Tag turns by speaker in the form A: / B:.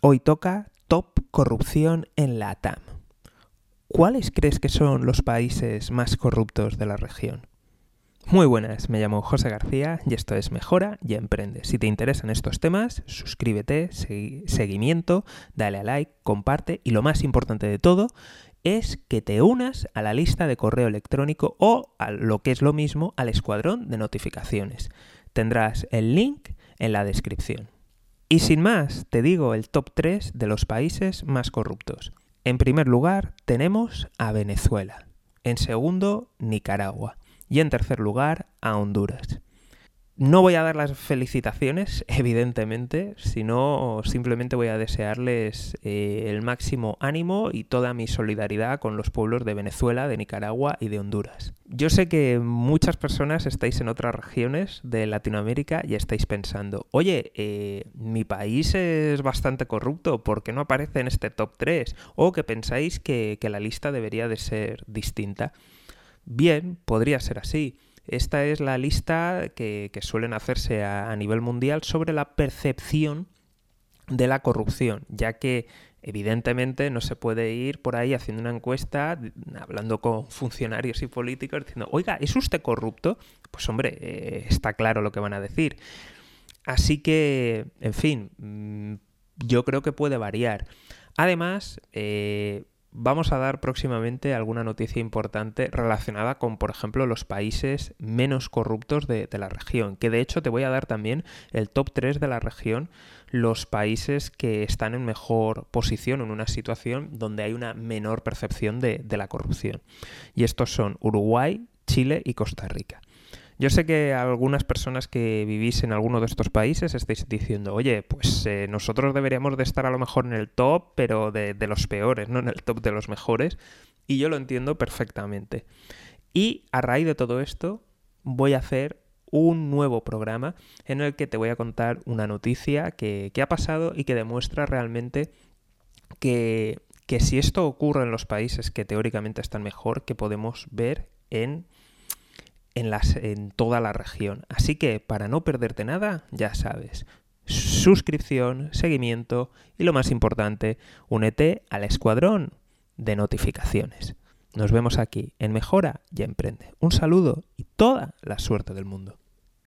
A: Hoy toca Top Corrupción en la TAM. ¿Cuáles crees que son los países más corruptos de la región? Muy buenas, me llamo José García y esto es Mejora y Emprende. Si te interesan estos temas, suscríbete, seguimiento, dale a like, comparte y lo más importante de todo es que te unas a la lista de correo electrónico o, a lo que es lo mismo, al escuadrón de notificaciones. Tendrás el link en la descripción. Y sin más, te digo el top 3 de los países más corruptos. En primer lugar, tenemos a Venezuela. En segundo, Nicaragua y en tercer lugar a Honduras. No voy a dar las felicitaciones, evidentemente, sino simplemente voy a desearles eh, el máximo ánimo y toda mi solidaridad con los pueblos de Venezuela, de Nicaragua y de Honduras. Yo sé que muchas personas estáis en otras regiones de Latinoamérica y estáis pensando, oye, eh, mi país es bastante corrupto, ¿por qué no aparece en este top 3? O que pensáis que, que la lista debería de ser distinta. Bien, podría ser así. Esta es la lista que, suelen hacerse a, nivel mundial sobre la percepción de la corrupción, ya que evidentemente no se puede ir por ahí haciendo una encuesta, hablando con funcionarios y políticos, diciendo, oiga, ¿es usted corrupto? Pues hombre, eh, está claro lo que van a decir. Así que, en fin, mm, yo creo que puede variar. Además, eh, vamos a dar próximamente alguna noticia importante relacionada con, por ejemplo, los países menos corruptos de, la región, que de hecho te voy a dar también el top 3 de la región, los países que están en mejor posición, en una situación donde hay una menor percepción de la corrupción. Y estos son Uruguay, Chile y Costa Rica. Yo sé que algunas personas que vivís en alguno de estos países estáis diciendo, oye, pues eh, nosotros deberíamos de estar a lo mejor en el top, pero de, de los peores, no en el top de los mejores. Y yo lo entiendo perfectamente. Y a raíz de todo esto, voy a hacer un nuevo programa en el que te voy a contar una noticia que, que ha pasado y que demuestra realmente que, que, si esto ocurre en los países que teóricamente están mejor, que podemos ver en en, toda la región. Así que para no perderte nada, ya sabes, suscripción, seguimiento y lo más importante, únete al escuadrón de notificaciones. Nos vemos aquí en Mejora y Emprende. Un saludo y toda la suerte del mundo.